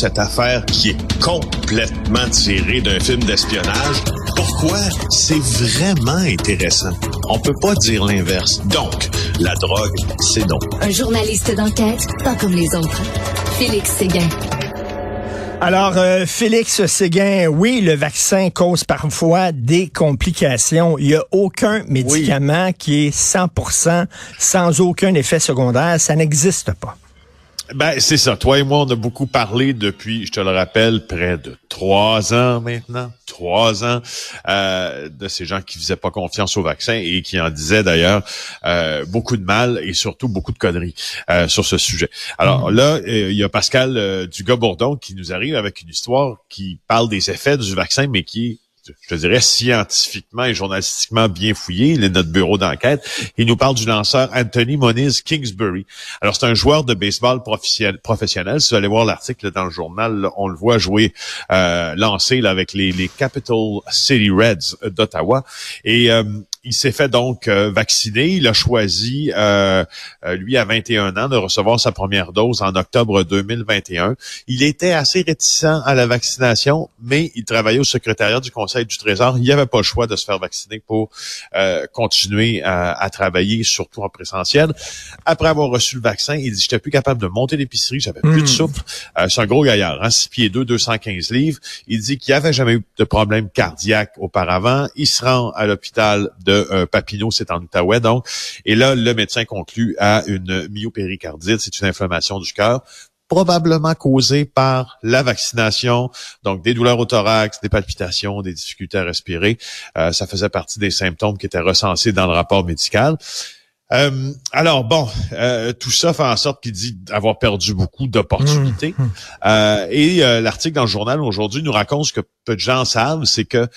cette affaire qui est complètement tirée d'un film d'espionnage. Pourquoi? C'est vraiment intéressant. On peut pas dire l'inverse. Donc, la drogue, c'est non. Un journaliste d'enquête, pas comme les autres. Félix Séguin. Alors, euh, Félix Séguin, oui, le vaccin cause parfois des complications. Il n'y a aucun médicament qui est 100% sans aucun effet secondaire. Ça n'existe pas. Ben, c'est ça. Toi et moi, on a beaucoup parlé depuis, je te le rappelle, près de trois ans maintenant, trois ans, euh, de ces gens qui faisaient pas confiance au vaccin et qui en disaient d'ailleurs euh, beaucoup de mal et surtout beaucoup de conneries euh, sur ce sujet. Alors mm. là, il y a Pascal Dugas-Bourdon qui nous arrive avec une histoire qui parle des effets du vaccin, mais qui je dirais, scientifiquement et journalistiquement bien fouillé, il est notre bureau d'enquête. Il nous parle du lanceur Anthony Moniz Kingsbury. Alors, c'est un joueur de baseball professionnel. Si vous allez voir l'article dans le journal, on le voit jouer, euh, lancer avec les, les Capital City Reds d'Ottawa. Et euh, il s'est fait donc euh, vacciner. Il a choisi, euh, euh, lui, à 21 ans, de recevoir sa première dose en octobre 2021. Il était assez réticent à la vaccination, mais il travaillait au secrétariat du Conseil du Trésor. Il n'y avait pas le choix de se faire vacciner pour continuer à, travailler, surtout en présentiel. Après avoir reçu le vaccin, il dit, j'étais plus capable de monter l'épicerie, j'avais plus de hmm. souffle. c'est un gros gaillard, hein, 6 pieds 2, 215 livres. Il dit qu'il avait jamais eu de problème cardiaque auparavant. Il se rend à l'hôpital de euh, Papineau, c'est en Outaouais, donc. Et là, le médecin conclut à une myopéricardite, c'est une inflammation du cœur probablement causée par la vaccination, donc des douleurs au thorax, des palpitations, des difficultés à respirer. Euh, ça faisait partie des symptômes qui étaient recensés dans le rapport médical. Euh, alors bon, euh, tout ça fait en sorte qu'il dit avoir perdu beaucoup d'opportunités. Mmh, mmh. Euh, et l'article dans le journal aujourd'hui nous raconte ce que peu de gens savent, c'est que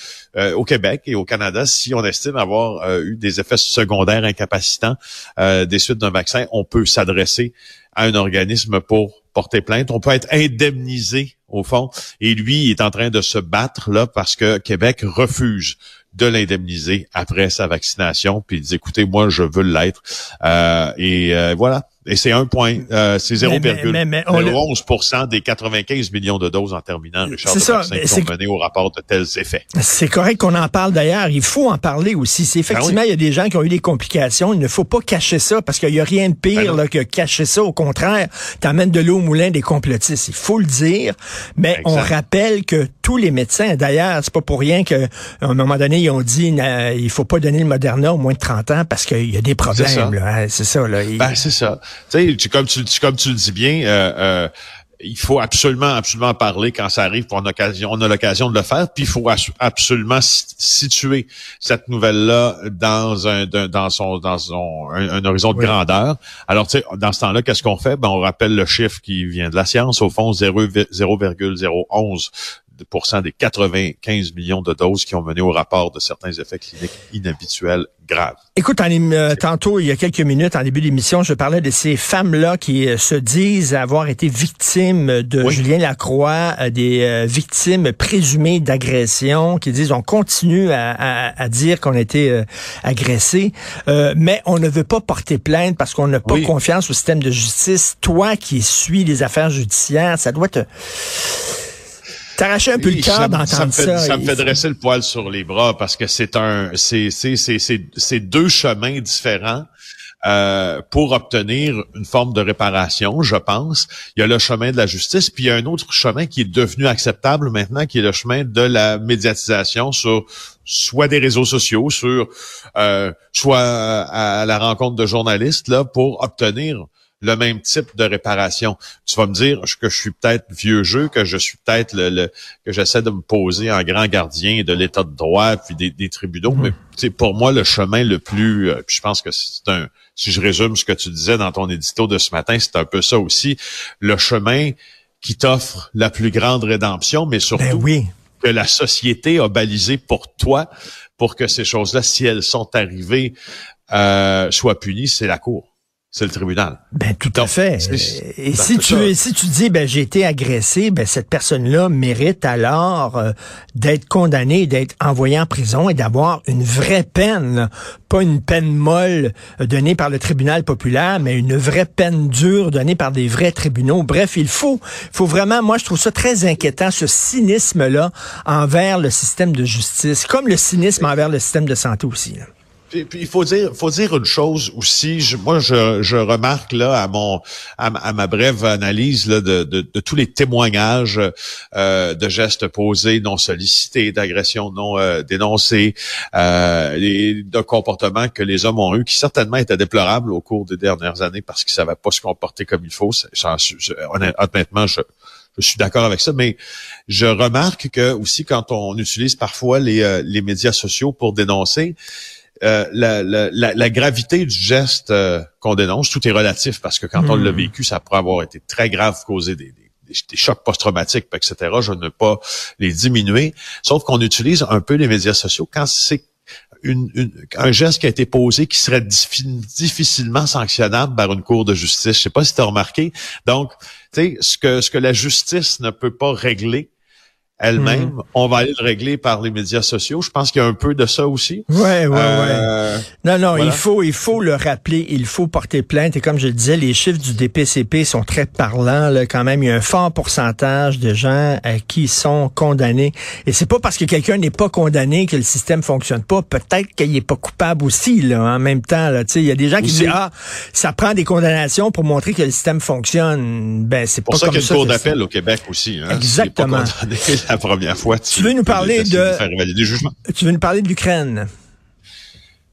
au Québec et au Canada, si on estime avoir eu des effets secondaires incapacitants des suites d'un vaccin, on peut s'adresser à un organisme pour porter plainte. On peut être indemnisé au fond. Et lui, il est en train de se battre là parce que Québec refuse de l'indemniser après sa vaccination. Puis il dit, écoutez, moi, je veux l'être. Euh, et euh, voilà. Et c'est un point, euh, c'est 0,11% des 95 millions de doses en terminant, Richard, ça, qui ont mené au rapport de tels effets. C'est correct qu'on en parle d'ailleurs. Il faut en parler aussi. C'est ben effectivement, il y a des gens qui ont eu des complications. Il ne faut pas cacher ça parce qu'il n'y a rien de pire ben que cacher ça. Au contraire, t'amènes de l'eau au moulin des complotistes. Il faut le dire. Mais on rappelle que tous les médecins, d'ailleurs, c'est pas pour rien qu'à un moment donné, ils ont dit euh, il faut pas donner le Moderna au moins de 30 ans parce qu'il y a des problèmes. C'est ça. Là. Ben, c'est ça. Tu sais, comme tu, comme tu le dis bien, euh, euh, il faut absolument, absolument parler quand ça arrive, pour occasion, on a l'occasion de le faire, puis il faut absolument situer cette nouvelle-là dans un, dans son, dans son, un, horizon de grandeur. Alors, tu sais, dans ce temps-là, qu'est-ce qu'on fait? Ben, on rappelle le chiffre qui vient de la science, au fond, 0,011 des 95 millions de doses qui ont mené au rapport de certains effets cliniques inhabituels graves. Écoute, en, euh, tantôt, il y a quelques minutes, en début d'émission, je parlais de ces femmes-là qui euh, se disent avoir été victimes de Julien Lacroix, euh, des victimes présumées d'agression, qui disent on continue à, dire qu'on a été agressé, mais on ne veut pas porter plainte parce qu'on n'a pas confiance au système de justice. Toi qui suis les affaires judiciaires, ça doit te T'arrachais un peu le cœur d'entendre ça. ça, ça me fait dresser le poil sur les bras parce que c'est un, c'est, c'est, c'est, c'est deux chemins différents. Euh, pour obtenir une forme de réparation, je pense. Il y a le chemin de la justice, puis il y a un autre chemin qui est devenu acceptable maintenant, qui est le chemin de la médiatisation sur soit des réseaux sociaux, sur euh, soit à la rencontre de journalistes là pour obtenir le même type de réparation. Tu vas me dire que je suis peut-être vieux jeu, que je suis peut-être le, que j'essaie de me poser en grand gardien de l'état de droit puis des, tribunaux, mais c'est pour moi le chemin le plus. Euh, puis je pense que c'est un. Si je résume ce que tu disais dans ton édito de ce matin, c'est un peu ça aussi. Le chemin qui t'offre la plus grande rédemption, mais surtout ben que la société a balisé pour toi pour que ces choses-là, si elles sont arrivées, euh, soient punies, c'est la cour. C'est le tribunal. Ben tout à fait. Et ben, si tu si tu dis ben j'ai été agressé, ben cette personne-là mérite alors euh, d'être condamnée, d'être envoyée en prison et d'avoir une vraie peine, pas une peine molle euh, donnée par le tribunal populaire, mais une vraie peine dure donnée par des vrais tribunaux. Bref, il faut faut vraiment moi je trouve ça très inquiétant ce cynisme là envers le système de justice, comme le cynisme envers le système de santé aussi. Puis, il faut dire, faut dire une chose aussi. Je, moi, je, je, remarque là à mon, à, ma brève analyse là, de, de, de tous les témoignages euh, de gestes posés, non sollicités, d'agressions non euh, dénoncées, euh, de comportements que les hommes ont eu, qui certainement étaient déplorables au cours des dernières années parce qu'ils savaient pas se comporter comme il faut. honnêtement, je, je suis d'accord avec ça, mais je remarque que aussi quand on utilise parfois les, euh, les médias sociaux pour dénoncer, euh, la, la, la, gravité du geste euh, qu'on dénonce, tout est relatif parce que quand on l'a hmm. vécu, ça pourrait avoir été très grave, causer des, des, des chocs post-traumatiques, etc. Je ne veux pas les diminuer, sauf qu'on utilise un peu les médias sociaux quand c'est une, un geste qui a été posé qui serait difficilement sanctionnable par une cour de justice. Je sais pas si tu as remarqué. Donc, tu sais, ce que, ce que la justice ne peut pas régler, elle-même. Mhm. On va aller le régler par les médias sociaux. Je pense qu'il y a un peu de ça aussi. Ouais, ouais, euh, ouais. Non, non, il faut, il faut le rappeler. Il faut porter plainte. Et comme je le disais, les chiffres du DPCP sont très parlants. Là, quand même, il y a un fort pourcentage de gens euh, qui sont condamnés. Et c'est pas parce que quelqu'un n'est pas condamné que le système fonctionne pas. Peut-être qu'il est pas coupable aussi. Là, en même temps, là, il y a des gens qui disent ah, ça prend des condamnations pour montrer que le système fonctionne. Ben, c'est pour ça qu'il y a une cour d'appel au Québec aussi. Hein, Exactement la première fois. Tu, veux nous parler de, tu veux nous parler de l'Ukraine?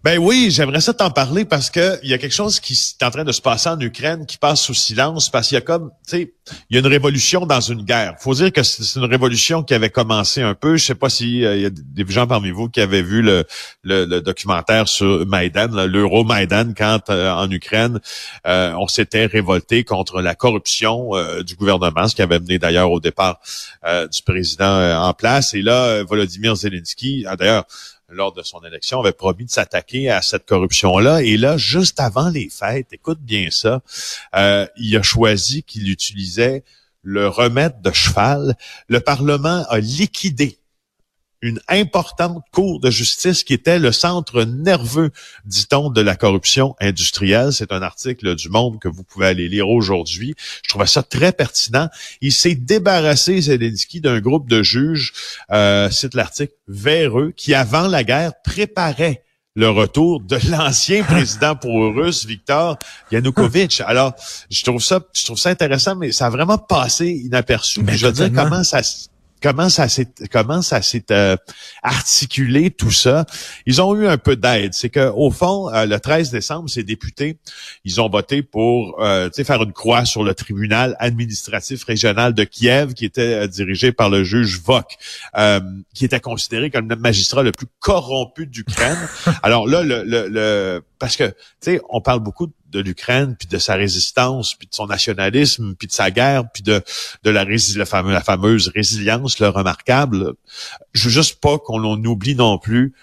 Ben oui, j'aimerais ça t'en parler parce que il y a quelque chose qui est en train de se passer en Ukraine qui passe sous silence parce qu'il y a comme, tu sais, il y a une révolution dans une guerre. Faut dire que c'est une révolution qui avait commencé un peu. Je sais pas s'il euh, y a des gens parmi vous qui avaient vu le, le, documentaire sur Maïdan, l'Euro Maïdan, quand euh, en Ukraine euh, on s'était révolté contre la corruption du gouvernement, ce qui avait mené d'ailleurs au départ du président en place. Et là, Volodymyr Zelensky, a d'ailleurs lors de son élection, avait promis de s'attaquer à cette corruption-là. Et là, juste avant les fêtes, écoute bien ça, euh, il a choisi qu'il utilisait le remède de cheval. Le Parlement a liquidé une importante cour de justice qui était le centre nerveux, dit-on, de la corruption industrielle. C'est un article du Monde que vous pouvez aller lire aujourd'hui. Je trouvais ça très pertinent. Il s'est débarrassé, Zelensky, d'un groupe de juges, euh, cite l'article, véreux, qui avant la guerre préparaient le retour de l'ancien président pro-russe, Viktor Yanukovych. Alors, je trouve ça, je trouve ça intéressant, mais ça a vraiment passé inaperçu. Mais je veux dire comment ça comment ça s'est comment ça s'est euh, articulé tout ça? Ils ont eu un peu d'aide. C'est que au fond, euh, le 13 décembre, ces députés, ils ont voté pour euh, faire une croix sur le tribunal administratif régional de Kiev, qui était dirigé par le juge Vok, qui était considéré comme le magistrat le plus corrompu d'Ukraine. Alors là, le parce que tu sais, on parle beaucoup de de l'Ukraine, puis de sa résistance, puis de son nationalisme, puis de sa guerre, puis de, de la, la, fameuse, la fameuse résilience, le remarquable. Je veux juste pas qu'on oublie non plus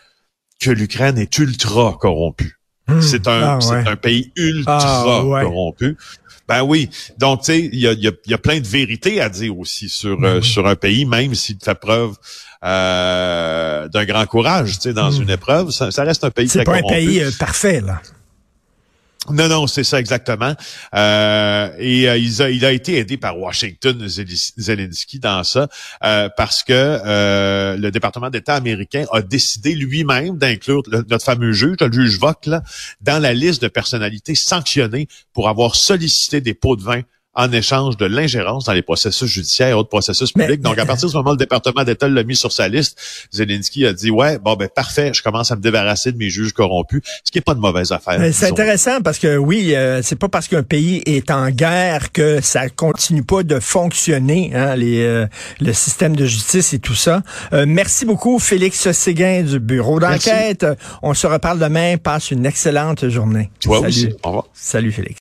que l'Ukraine est ultra corrompue. Hmm. c'est un, ah, un pays ultra ah, corrompu. Ben oui. Donc, tu sais, il y a, y, a, y a, plein de vérités à dire aussi sur, ben euh, sur un pays, même s'il fait preuve euh, d'un grand courage, tu sais, dans hmm. une épreuve. Ça, reste un pays C'est pas un pays euh, parfait, là. Non, non, c'est ça exactement. Euh, et euh, il, a, été aidé par Washington, Zelensky, dans ça, euh, parce que le département d'État américain a décidé lui-même d'inclure notre fameux juge, le juge Vok, là, dans la liste de personnalités sanctionnées pour avoir sollicité des pots de vin en échange de l'ingérence dans les processus judiciaires et autres processus publics. Donc, à partir de ce moment, le département d'État l'a mis sur sa liste. Zelensky a dit, ouais, bon, ben parfait, je commence à me débarrasser de mes juges corrompus, ce qui est pas de mauvaise affaire. C'est intéressant parce que oui, euh, c'est pas parce qu'un pays est en guerre que ça continue pas de fonctionner, hein, les, euh, le système de justice et tout ça. Euh, merci beaucoup, Félix Séguin du bureau d'enquête. On se reparle demain. Passe une excellente journée. Toi Salut. aussi. Au revoir. Salut, Félix.